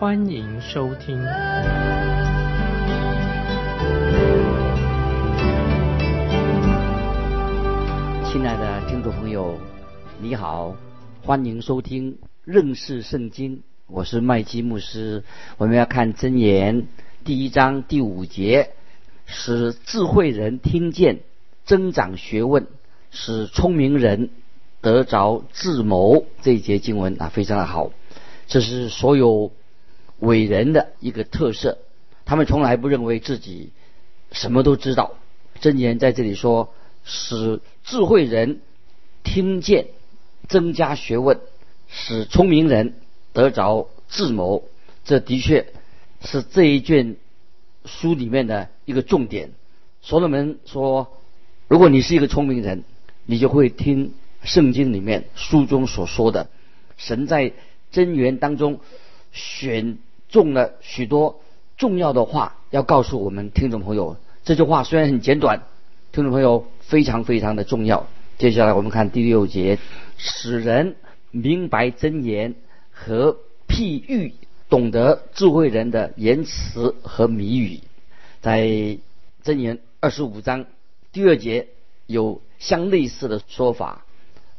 欢迎收听。亲爱的听众朋友，你好，欢迎收听认识圣经。我是麦基牧师。我们要看箴言第一章第五节，使智慧人听见，增长学问，使聪明人得着智谋。这一节经文啊，非常的好。这是所有伟人的一个特色，他们从来不认为自己什么都知道。箴言在这里说。使智慧人听见，增加学问；使聪明人得着智谋。这的确是这一卷书里面的一个重点。所罗门说：“如果你是一个聪明人，你就会听圣经里面书中所说的。神在真言当中选中了许多重要的话，要告诉我们听众朋友。这句话虽然很简短，听众朋友。”非常非常的重要。接下来我们看第六节，使人明白真言和譬喻，懂得智慧人的言辞和谜语。在真言二十五章第二节有相类似的说法。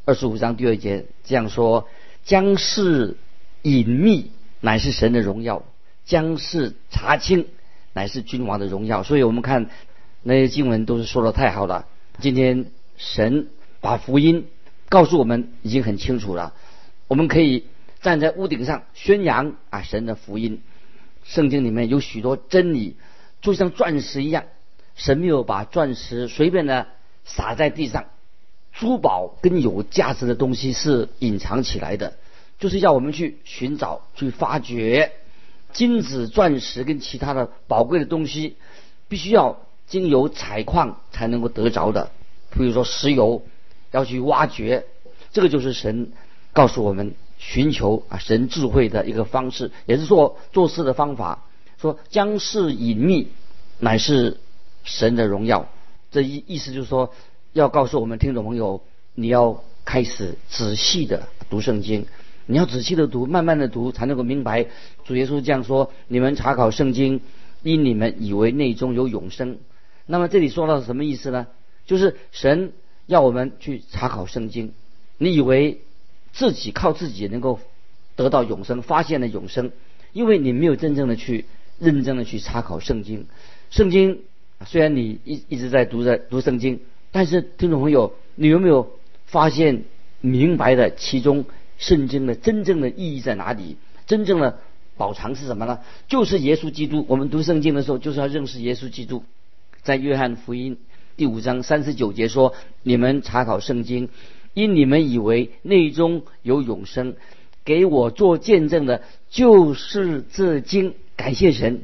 二十五章第二节这样说：将是隐秘，乃是神的荣耀；将是查清，乃是君王的荣耀。所以我们看那些经文都是说的太好了。今天神把福音告诉我们已经很清楚了，我们可以站在屋顶上宣扬啊神的福音。圣经里面有许多真理，就像钻石一样，神没有把钻石随便的撒在地上。珠宝跟有价值的东西是隐藏起来的，就是要我们去寻找、去发掘金子、钻石跟其他的宝贵的东西，必须要。经由采矿才能够得着的，比如说石油，要去挖掘，这个就是神告诉我们寻求啊神智慧的一个方式，也是做做事的方法。说将事隐秘，乃是神的荣耀。这意意思就是说，要告诉我们听众朋友，你要开始仔细的读圣经，你要仔细的读，慢慢的读，才能够明白主耶稣这样说：你们查考圣经，因你们以为内中有永生。那么这里说到什么意思呢？就是神要我们去查考圣经，你以为自己靠自己能够得到永生，发现了永生，因为你没有真正的去认真的去查考圣经。圣经虽然你一一直在读着读圣经，但是听众朋友，你有没有发现明白的其中圣经的真正的意义在哪里？真正的宝藏是什么呢？就是耶稣基督。我们读圣经的时候，就是要认识耶稣基督。在约翰福音第五章三十九节说：“你们查考圣经，因你们以为内中有永生，给我做见证的，就是这经。感谢神，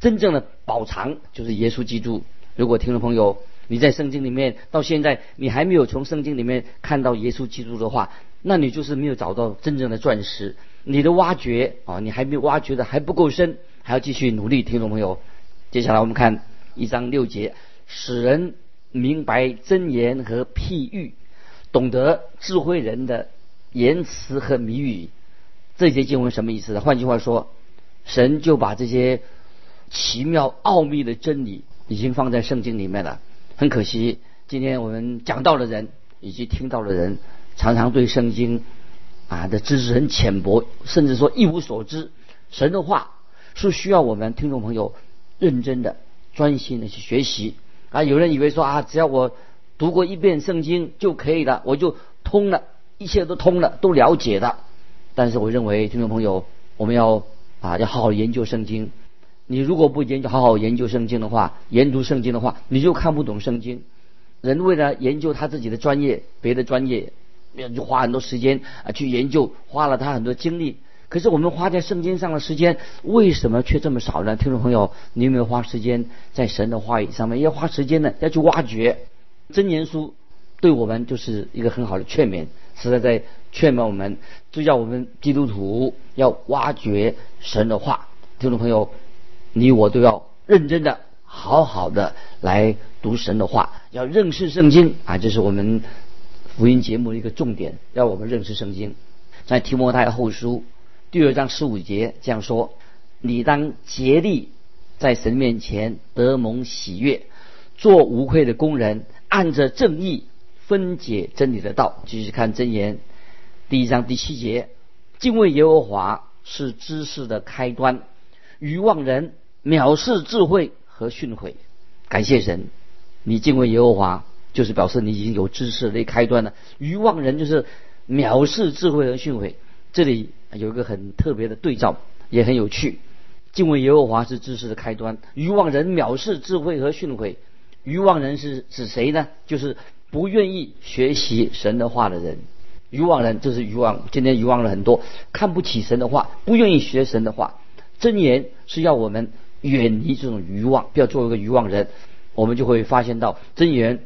真正的宝藏就是耶稣基督。如果听众朋友你在圣经里面到现在你还没有从圣经里面看到耶稣基督的话，那你就是没有找到真正的钻石。你的挖掘啊，你还没有挖掘的还不够深，还要继续努力。听众朋友，接下来我们看。”一章六节，使人明白真言和譬喻，懂得智慧人的言辞和谜语。这节经文什么意思呢？换句话说，神就把这些奇妙奥秘的真理已经放在圣经里面了。很可惜，今天我们讲到的人以及听到的人，常常对圣经啊的知识很浅薄，甚至说一无所知。神的话是需要我们听众朋友认真的。专心的去学习啊！有人以为说啊，只要我读过一遍圣经就可以了，我就通了，一切都通了，都了解了。但是我认为，听众朋友，我们要啊，要好好研究圣经。你如果不研究，好好研究圣经的话，研读圣经的话，你就看不懂圣经。人为了研究他自己的专业，别的专业，就花很多时间啊去研究，花了他很多精力。可是我们花在圣经上的时间为什么却这么少呢？听众朋友，你有没有花时间在神的话语上面？要花时间呢，要去挖掘真言书，对我们就是一个很好的劝勉，实在在劝勉我们，就叫我们基督徒要挖掘神的话。听众朋友，你我都要认真的、好好的来读神的话，要认识圣经啊！这是我们福音节目的一个重点，要我们认识圣经。在提摩太后书第二章十五节这样说：“你当竭力在神面前得蒙喜悦，做无愧的工人，按着正义分解真理的道。”继续看真言第一章第七节：“敬畏耶和华是知识的开端。”愚妄人藐视智慧和训诲，感谢神，你敬畏耶和华，就是表示你已经有知识的开端了。愚妄人就是藐视智慧和训诲，这里有一个很特别的对照，也很有趣。敬畏耶和华是知识的开端，愚妄人藐视智慧和训诲。愚妄人是指谁呢？就是不愿意学习神的话的人。愚妄人就是愚妄，今天愚妄了很多，看不起神的话，不愿意学神的话。真言是要我们远离这种欲望，不要做一个欲望人。我们就会发现到真言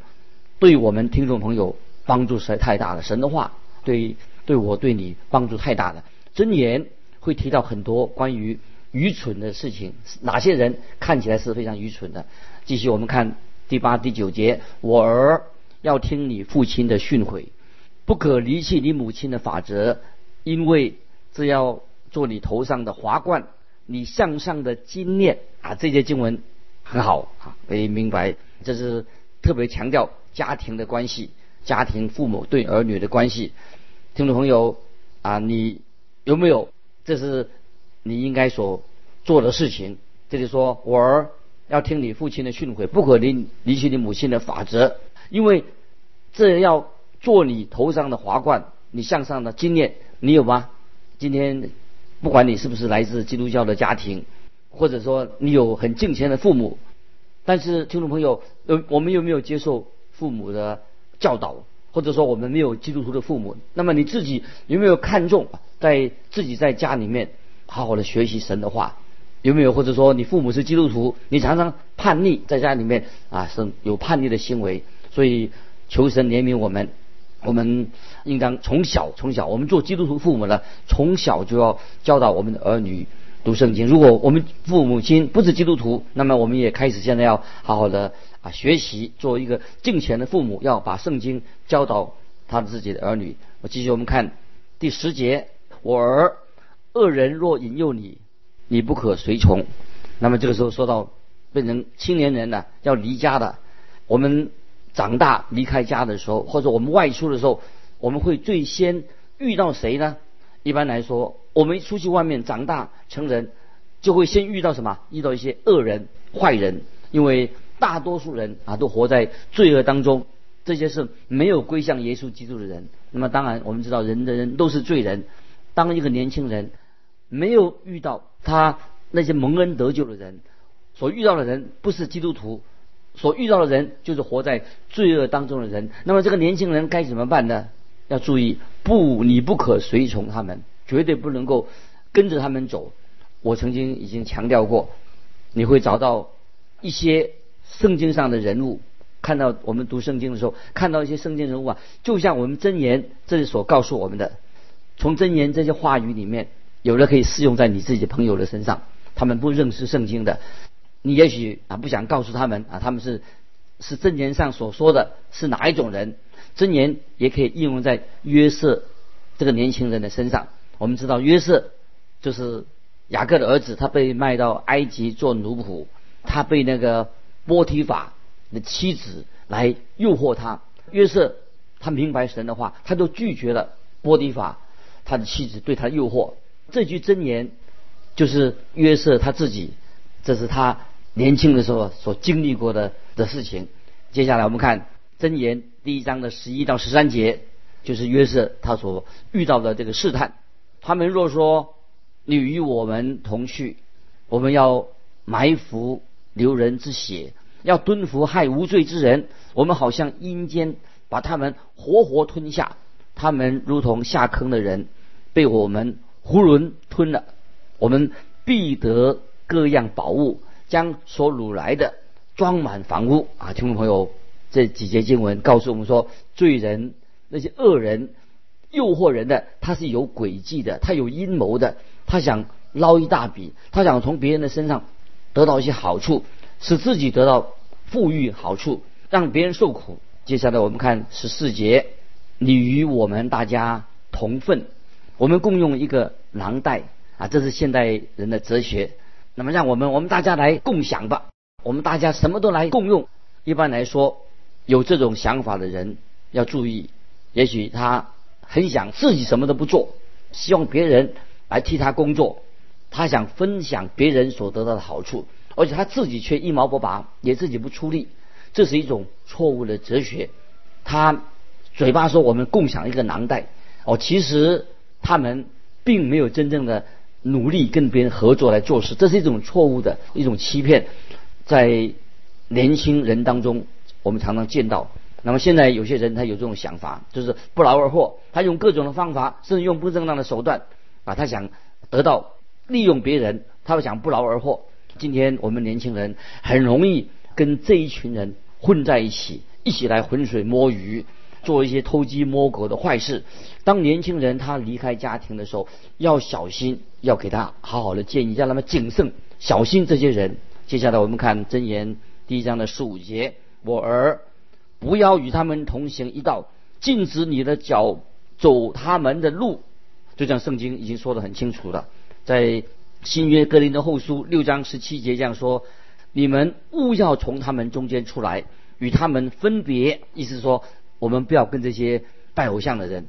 对我们听众朋友帮助实在太大了。神的话对对我对你帮助太大了。箴言会提到很多关于愚蠢的事情，哪些人看起来是非常愚蠢的。继续我们看第八、第九节：我儿要听你父亲的训诲，不可离弃你母亲的法则，因为这要做你头上的华冠。你向上的经验啊，这些经文很好啊，可以明白，这是特别强调家庭的关系，家庭父母对儿女的关系。听众朋友啊，你有没有这是你应该所做的事情？这里说我儿要听你父亲的训诲，不可离离弃你母亲的法则，因为这要做你头上的华冠，你向上的经验，你有吗？今天。不管你是不是来自基督教的家庭，或者说你有很敬虔的父母，但是听众朋友，呃，我们有没有接受父母的教导？或者说我们没有基督徒的父母，那么你自己有没有看重在自己在家里面好好的学习神的话？有没有或者说你父母是基督徒，你常常叛逆在家里面啊，是有叛逆的行为？所以求神怜悯我们。我们应当从小从小，我们做基督徒父母的，从小就要教导我们的儿女读圣经。如果我们父母亲不是基督徒，那么我们也开始现在要好好的啊学习，做一个敬虔的父母，要把圣经教导他自己的儿女。我继续我们看第十节：我儿，恶人若引诱你，你不可随从。那么这个时候说到变成青年人呢，要离家的，我们。长大离开家的时候，或者我们外出的时候，我们会最先遇到谁呢？一般来说，我们出去外面长大成人，就会先遇到什么？遇到一些恶人、坏人。因为大多数人啊，都活在罪恶当中，这些是没有归向耶稣基督的人。那么当然，我们知道人的人都是罪人。当一个年轻人没有遇到他那些蒙恩得救的人，所遇到的人不是基督徒。所遇到的人就是活在罪恶当中的人。那么这个年轻人该怎么办呢？要注意，不，你不可随从他们，绝对不能够跟着他们走。我曾经已经强调过，你会找到一些圣经上的人物，看到我们读圣经的时候，看到一些圣经人物啊，就像我们真言这里所告诉我们的，从真言这些话语里面，有的可以适用在你自己朋友的身上，他们不认识圣经的。你也许啊不想告诉他们啊，他们是是箴言上所说的是哪一种人？箴言也可以应用在约瑟这个年轻人的身上。我们知道约瑟就是雅各的儿子，他被卖到埃及做奴仆，他被那个波提法的妻子来诱惑他。约瑟他明白神的话，他都拒绝了波提法他的妻子对他诱惑。这句箴言就是约瑟他自己，这是他。年轻的时候所经历过的的事情，接下来我们看箴言第一章的十一到十三节，就是约瑟他所遇到的这个试探。他们若说你与我们同去，我们要埋伏流人之血，要蹲伏害无罪之人，我们好像阴间把他们活活吞下，他们如同下坑的人，被我们囫囵吞了，我们必得各样宝物，将所掳来的装满房屋啊！听众朋友，这几节经文告诉我们说，罪人那些恶人诱惑人的，他是有诡计的，他有阴谋的，他想捞一大笔，他想从别人的身上得到一些好处，使自己得到富裕好处，让别人受苦。接下来我们看十四节，你与我们大家同分。我们共用一个囊袋啊，这是现代人的哲学。那么，让我们我们大家来共享吧。我们大家什么都来共用。一般来说，有这种想法的人要注意，也许他很想自己什么都不做，希望别人来替他工作。他想分享别人所得到的好处，而且他自己却一毛不拔，也自己不出力。这是一种错误的哲学。他嘴巴说我们共享一个囊袋，哦，其实。他们并没有真正的努力跟别人合作来做事，这是一种错误的一种欺骗，在年轻人当中，我们常常见到。那么现在有些人他有这种想法，就是不劳而获，他用各种的方法，甚至用不正当的手段啊，他想得到利用别人，他们想不劳而获。今天我们年轻人很容易跟这一群人混在一起，一起来浑水摸鱼。做一些偷鸡摸狗的坏事。当年轻人他离开家庭的时候，要小心，要给他好好的建议，让他们谨慎，小心这些人。接下来我们看箴言第一章的十五节：我儿，不要与他们同行一道，禁止你的脚走他们的路。就像圣经已经说得很清楚了，在新约格林的后书六章十七节这样说：你们勿要从他们中间出来，与他们分别。意思说。我们不要跟这些拜偶像的人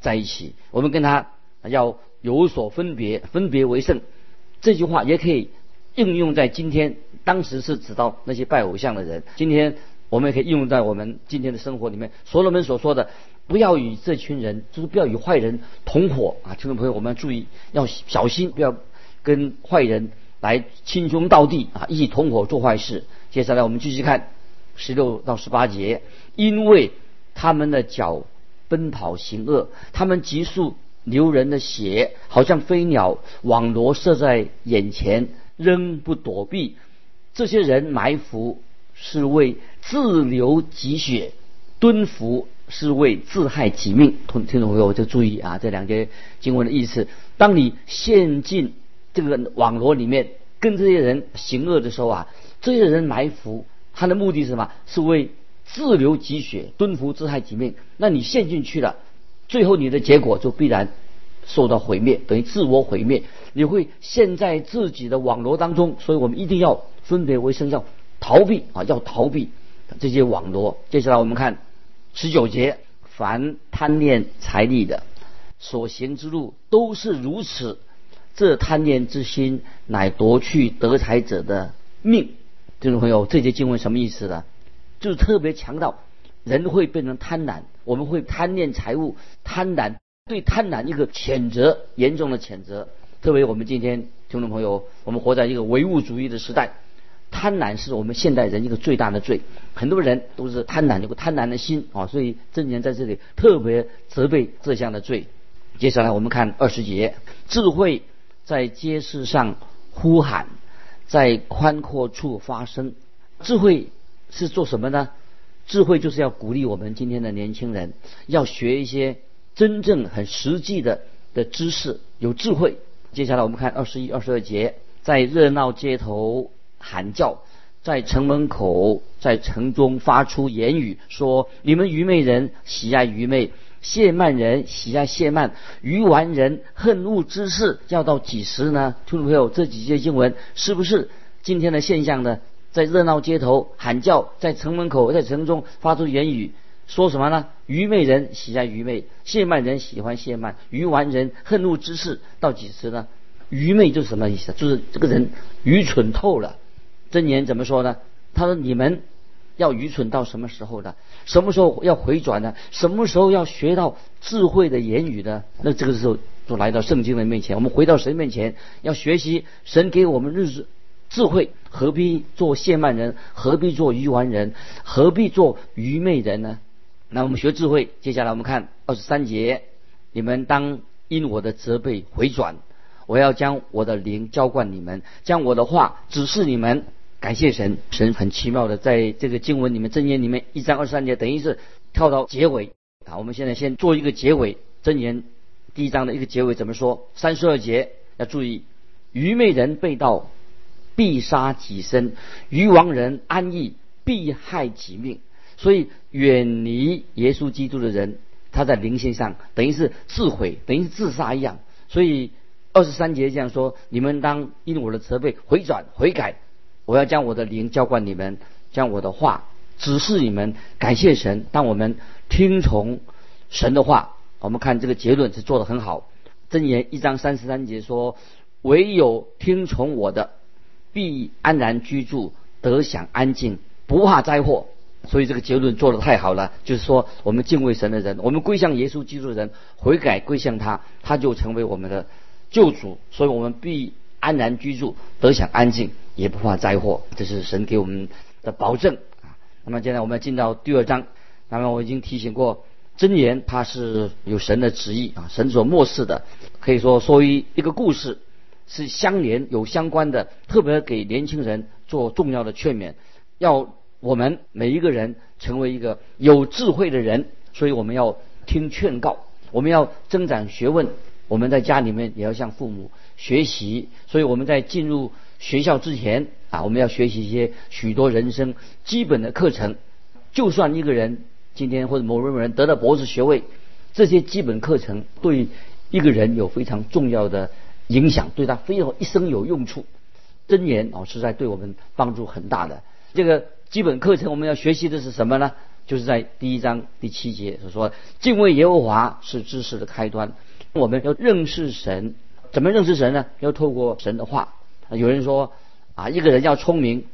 在一起，我们跟他要有所分别，分别为圣。这句话也可以应用在今天，当时是指到那些拜偶像的人。今天我们也可以应用在我们今天的生活里面。所罗门所说的，不要与这群人，就是不要与坏人同伙啊！听众朋友，我们要注意，要小心，不要跟坏人来亲兄道弟啊，一起同伙做坏事。接下来我们继续看十六到十八节，因为。他们的脚奔跑行恶，他们急速流人的血，好像飞鸟网罗射在眼前，仍不躲避。这些人埋伏是为自流己血，蹲伏是为自害己命。听听众朋友就注意啊，这两节经文的意思。当你陷进这个网罗里面，跟这些人行恶的时候啊，这些人埋伏，他的目的是什么？是为自流己血，蹲伏自害己命。那你陷进去了，最后你的结果就必然受到毁灭，等于自我毁灭。你会陷在自己的网络当中，所以我们一定要分别为圣，要逃避啊，要逃避这些网络。接下来我们看十九节：凡贪恋财力的，所行之路都是如此。这贪念之心，乃夺去得财者的命。听众朋友，这节经文什么意思呢？就是特别强调，人会变成贪婪，我们会贪恋财物，贪婪对贪婪一个谴责，严重的谴责。特别我们今天听众朋友，我们活在一个唯物主义的时代，贪婪是我们现代人一个最大的罪，很多人都是贪婪，有个贪婪的心啊，所以正言在这里特别责备这项的罪。接下来我们看二十节，智慧在街市上呼喊，在宽阔处发声，智慧。是做什么呢？智慧就是要鼓励我们今天的年轻人，要学一些真正很实际的的知识，有智慧。接下来我们看二十一、二十二节，在热闹街头喊叫，在城门口，在城中发出言语，说：你们愚昧人喜爱愚昧，谢曼人喜爱谢曼，愚顽人恨恶之事，要到几时呢？听众朋友，这几节经文是不是今天的现象呢？在热闹街头喊叫，在城门口，在城中发出言语，说什么呢？愚昧人喜爱愚昧，谢曼人喜欢谢曼，愚顽人恨怒之事到几时呢？愚昧就是什么意思？就是这个人愚蠢透了。真言怎么说呢？他说：“你们要愚蠢到什么时候呢？什么时候要回转呢？什么时候要学到智慧的言语呢？那这个时候就来到圣经的面前，我们回到神面前，要学习神给我们日子。”智慧何必做谢曼人？何必做愚顽人？何必做愚昧人呢？那我们学智慧。接下来我们看二十三节：你们当因我的责备回转。我要将我的灵浇灌你们，将我的话指示你们。感谢神，神很奇妙的在这个经文里面，箴言里面一章二十三节，等于是跳到结尾啊。我们现在先做一个结尾，箴言第一章的一个结尾怎么说？三十二节要注意，愚昧人被盗，必杀己身；愚妄人安逸，必害己命。所以远离耶稣基督的人，他在灵性上等于是自毁，等于是自杀一样。所以。二十三节这样说：你们当因我的责备回转悔改，我要将我的灵浇灌你们，将我的话指示你们。感谢神，当我们听从神的话，我们看这个结论是做得很好。箴言一章三十三节说：唯有听从我的，必安然居住，得享安静，不怕灾祸。所以这个结论做得太好了，就是说我们敬畏神的人，我们归向耶稣基督的人，悔改归向他，他就成为我们的。救主，所以我们必安然居住，得享安静，也不怕灾祸。这是神给我们的保证啊。那么，现在我们要进到第二章。那么，我已经提醒过，真言它是有神的旨意啊，神所漠视的，可以说说一一个故事是相连有相关的，特别给年轻人做重要的劝勉，要我们每一个人成为一个有智慧的人。所以，我们要听劝告，我们要增长学问。我们在家里面也要向父母学习，所以我们在进入学校之前啊，我们要学习一些许多人生基本的课程。就算一个人今天或者某某人得了博士学位，这些基本课程对一个人有非常重要的影响，对他非常一生有用处。真言啊，实在对我们帮助很大的。这个基本课程我们要学习的是什么呢？就是在第一章第七节所说，敬畏耶和华是知识的开端。我们要认识神，怎么认识神呢？要透过神的话。有人说啊，一个人要聪明，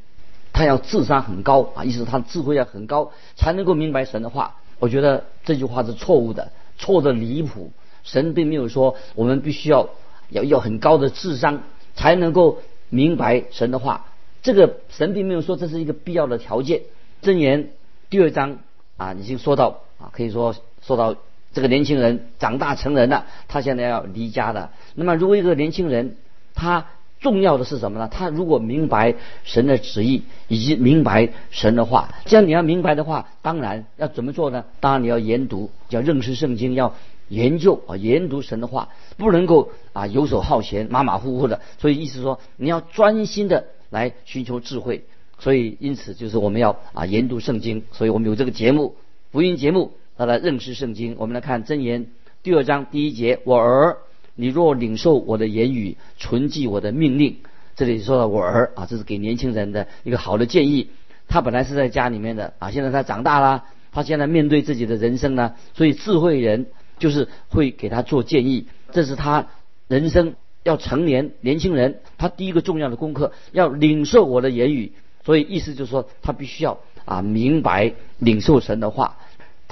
他要智商很高啊，意思他智慧要很高，才能够明白神的话。我觉得这句话是错误的，错的离谱。神并没有说我们必须要要要很高的智商才能够明白神的话。这个神并没有说这是一个必要的条件。箴言第二章啊，已经说到啊，可以说说到。这个年轻人长大成人了，他现在要离家了。那么，如果一个年轻人，他重要的是什么呢？他如果明白神的旨意，以及明白神的话，这样你要明白的话，当然要怎么做呢？当然你要研读，要认识圣经，要研究啊，研读神的话，不能够啊游手好闲、马马虎虎的。所以意思说，你要专心的来寻求智慧。所以因此就是我们要啊研读圣经。所以我们有这个节目，福音节目。他来认识圣经。我们来看箴言第二章第一节：“我儿，你若领受我的言语，存记我的命令。”这里说到我儿啊，这是给年轻人的一个好的建议。他本来是在家里面的啊，现在他长大了，他现在面对自己的人生呢，所以智慧人就是会给他做建议。这是他人生要成年年轻人他第一个重要的功课，要领受我的言语。所以意思就是说，他必须要啊明白领受神的话。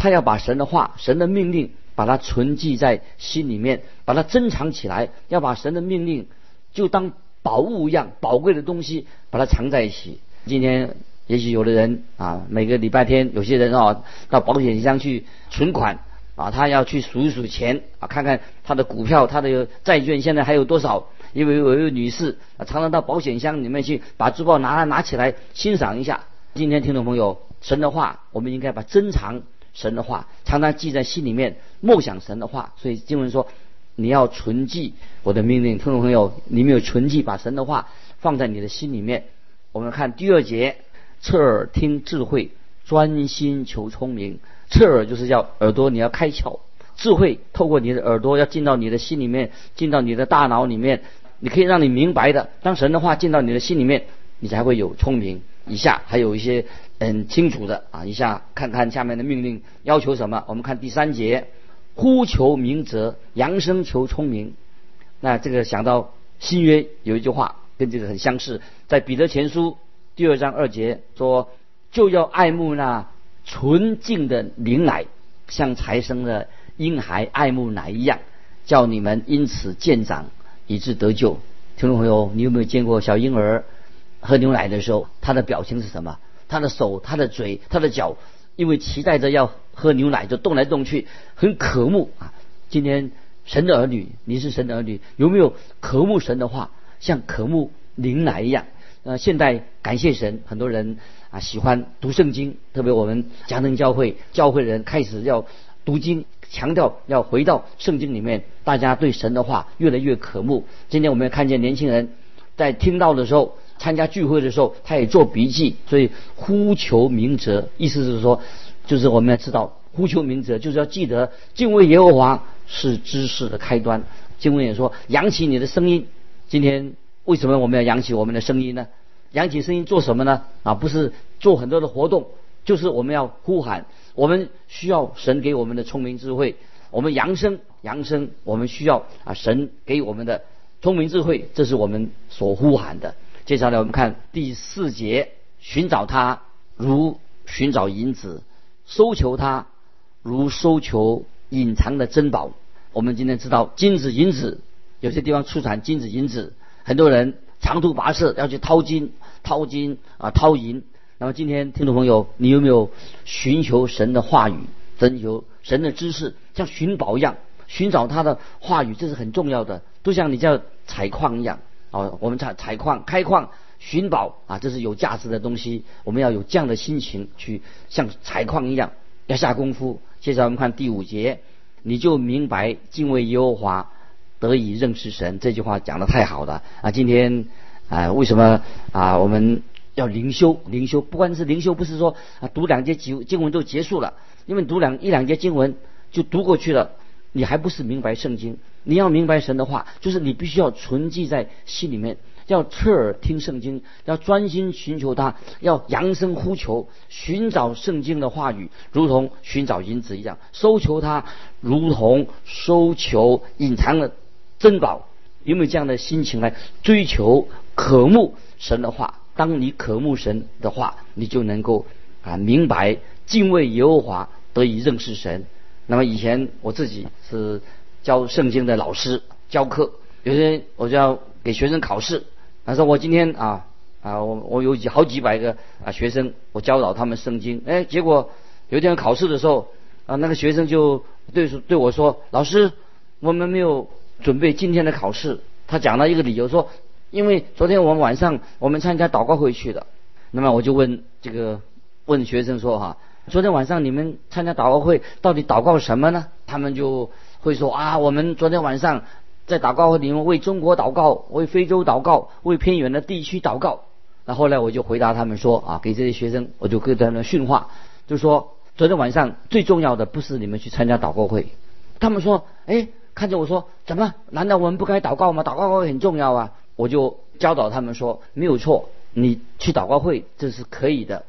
他要把神的话、神的命令，把它存记在心里面，把它珍藏起来。要把神的命令就当宝物一样宝贵的东西，把它藏在一起。今天也许有的人啊，每个礼拜天，有些人啊到保险箱去存款啊，他要去数一数钱啊，看看他的股票、他的债券现在还有多少。因为有一位女士啊，常常到保险箱里面去把珠宝拿来拿起来欣赏一下。今天听众朋友，神的话，我们应该把珍藏。神的话常常记在心里面，默想神的话。所以经文说，你要存记我的命令。听众朋友，你没有存记，把神的话放在你的心里面。我们看第二节，侧耳听智慧，专心求聪明。侧耳就是要耳朵，你要开窍，智慧透过你的耳朵要进到你的心里面，进到你的大脑里面，你可以让你明白的。当神的话进到你的心里面，你才会有聪明。以下还有一些。很清楚的啊，一下看看下面的命令要求什么？我们看第三节，呼求明哲，扬声求聪明。那这个想到新约有一句话跟这个很相似，在彼得前书第二章二节说，就要爱慕那纯净的灵奶，像才生的婴孩爱慕奶一样，叫你们因此渐长，以致得救。听众朋友，你有没有见过小婴儿喝牛奶的时候，他的表情是什么？他的手、他的嘴、他的脚，因为期待着要喝牛奶，就动来动去，很渴慕啊。今天神的儿女，你是神的儿女，有没有渴慕神的话，像渴慕灵奶一样？呃，现在感谢神，很多人啊喜欢读圣经，特别我们嘉登教会教会人开始要读经，强调要回到圣经里面，大家对神的话越来越渴慕。今天我们看见年轻人在听到的时候，参加聚会的时候，他也做笔记，所以呼求明哲，意思是说，就是我们要知道呼求明哲，就是要记得敬畏耶和华是知识的开端。经文也说，扬起你的声音，今天。为什么我们要扬起我们的声音呢？扬起声音做什么呢？啊，不是做很多的活动，就是我们要呼喊。我们需要神给我们的聪明智慧。我们扬声，扬声，我们需要啊神给我们的聪明智慧，这是我们所呼喊的。接下来我们看第四节：寻找他如寻找银子，搜求他如搜求隐藏的珍宝。我们今天知道金子、银子，有些地方出产金子、银子。很多人长途跋涉要去淘金、淘金啊、淘银。那么今天听众朋友，你有没有寻求神的话语、寻求神的知识，像寻宝一样寻找他的话语？这是很重要的，都像你叫采矿一样哦。我们采采矿、开矿、寻宝啊，这是有价值的东西。我们要有这样的心情去像采矿一样，要下功夫。接下来我们看第五节，你就明白敬畏耶和华。得以认识神，这句话讲的太好了啊！今天啊，为什么啊我们要灵修？灵修不管是灵修，不是说啊读两节经经文就结束了，因为读两一两节经文就读过去了，你还不是明白圣经？你要明白神的话，就是你必须要存记在心里面，要侧耳听圣经，要专心寻求他，要扬声呼求，寻找圣经的话语，如同寻找银子一样，搜求他，如同搜求隐藏的。珍宝有没有这样的心情来追求渴慕神的话？当你渴慕神的话，你就能够啊明白敬畏耶和华，得以认识神。那么以前我自己是教圣经的老师，教课，有些我就要给学生考试。他说我今天啊啊我我有几好几百个啊学生，我教导他们圣经。哎，结果有一天考试的时候啊，那个学生就对对我说：“老师，我们没有。”准备今天的考试，他讲了一个理由说，因为昨天我们晚上我们参加祷告会去的，那么我就问这个问学生说哈，昨天晚上你们参加祷告会到底祷告什么呢？他们就会说啊，我们昨天晚上在祷告会里面为中国祷告，为非洲祷告，为偏远的地区祷告。那后来我就回答他们说啊，给这些学生我就跟他们训话，就说昨天晚上最重要的不是你们去参加祷告会。他们说，哎。看着我说：“怎么？难道我们不该祷告吗？祷告会很重要啊！”我就教导他们说：“没有错，你去祷告会这是可以的，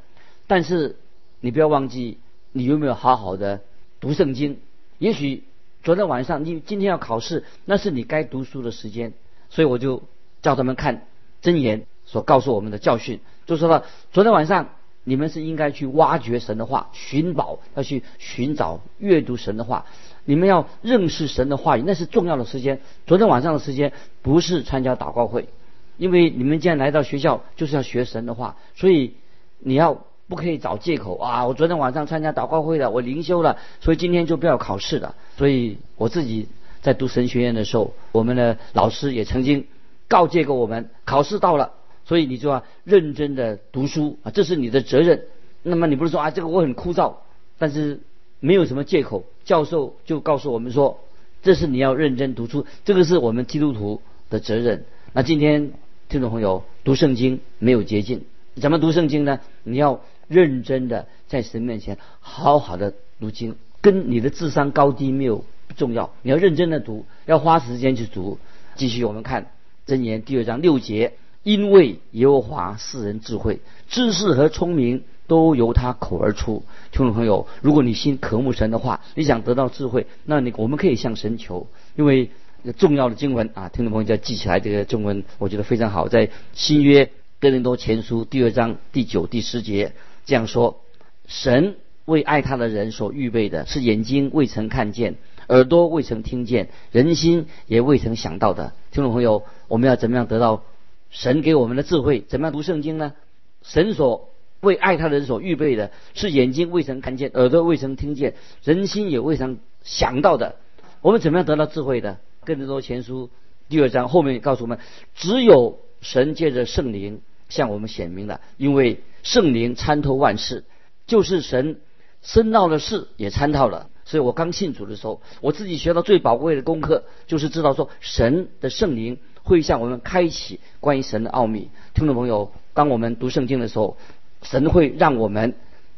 但是你不要忘记，你有没有好好的读圣经？也许昨天晚上你今天要考试，那是你该读书的时间。所以我就叫他们看真言所告诉我们的教训，就说了：昨天晚上你们是应该去挖掘神的话，寻宝，要去寻找阅读神的话。”你们要认识神的话语，那是重要的时间。昨天晚上的时间不是参加祷告会，因为你们既然来到学校就是要学神的话，所以你要不可以找借口啊！我昨天晚上参加祷告会了，我灵修了，所以今天就不要考试了。所以我自己在读神学院的时候，我们的老师也曾经告诫过我们：考试到了，所以你就要认真的读书啊，这是你的责任。那么你不是说啊，这个我很枯燥，但是。没有什么借口，教授就告诉我们说，这是你要认真读书，这个是我们基督徒的责任。那今天听众朋友读圣经没有捷径，怎么读圣经呢？你要认真的在神面前好好的读经，跟你的智商高低没有重要，你要认真的读，要花时间去读。继续我们看箴言第二章六节，因为耶和华赐人智慧、知识和聪明。都由他口而出，听众朋友，如果你心渴慕神的话，你想得到智慧，那你我们可以向神求，因为重要的经文啊，听众朋友要记起来这个经文，我觉得非常好，在新约哥林多前书第二章第九、第十节这样说：神为爱他的人所预备的是眼睛未曾看见，耳朵未曾听见，人心也未曾想到的。听众朋友，我们要怎么样得到神给我们的智慧？怎么样读圣经呢？神所为爱他的人所预备的是眼睛未曾看见，耳朵未曾听见，人心也未曾想到的。我们怎么样得到智慧的？更多前书第二章后面告诉我们，只有神借着圣灵向我们显明了，因为圣灵参透万事，就是神深奥的事也参透了。所以我刚信主的时候，我自己学到最宝贵的功课，就是知道说神的圣灵会向我们开启关于神的奥秘。听众朋友，当我们读圣经的时候，神会让我们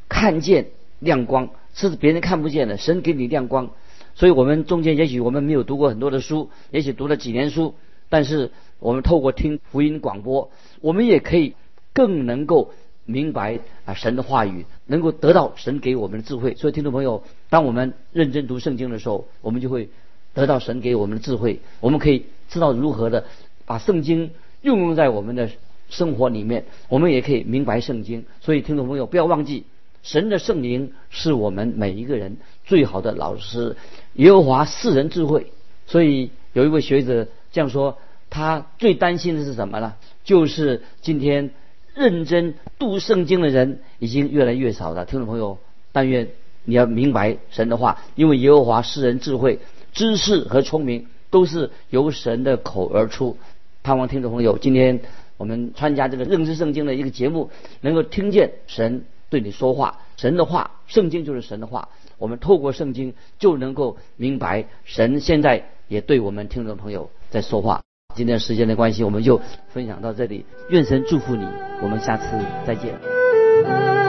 看见亮光，是别人看不见的。神给你亮光，所以我们中间也许我们没有读过很多的书，也许读了几年书，但是我们透过听福音广播，我们也可以更能够。明白啊，神的话语能够得到神给我们的智慧。所以，听众朋友，当我们认真读圣经的时候，我们就会得到神给我们的智慧。我们可以知道如何的把圣经运用在我们的生活里面。我们也可以明白圣经。所以，听众朋友，不要忘记，神的圣灵是我们每一个人最好的老师。耶和华世人智慧。所以，有一位学者这样说：他最担心的是什么呢？就是今天。认真读圣经的人已经越来越少了。听众朋友，但愿你要明白神的话，因为耶和华世人智慧、知识和聪明都是由神的口而出。盼望听众朋友，今天我们参加这个认知圣经的一个节目，能够听见神对你说话。神的话，圣经就是神的话。我们透过圣经就能够明白神现在也对我们听众朋友在说话。今天时间的关系，我们就分享到这里。愿神祝福你，我们下次再见。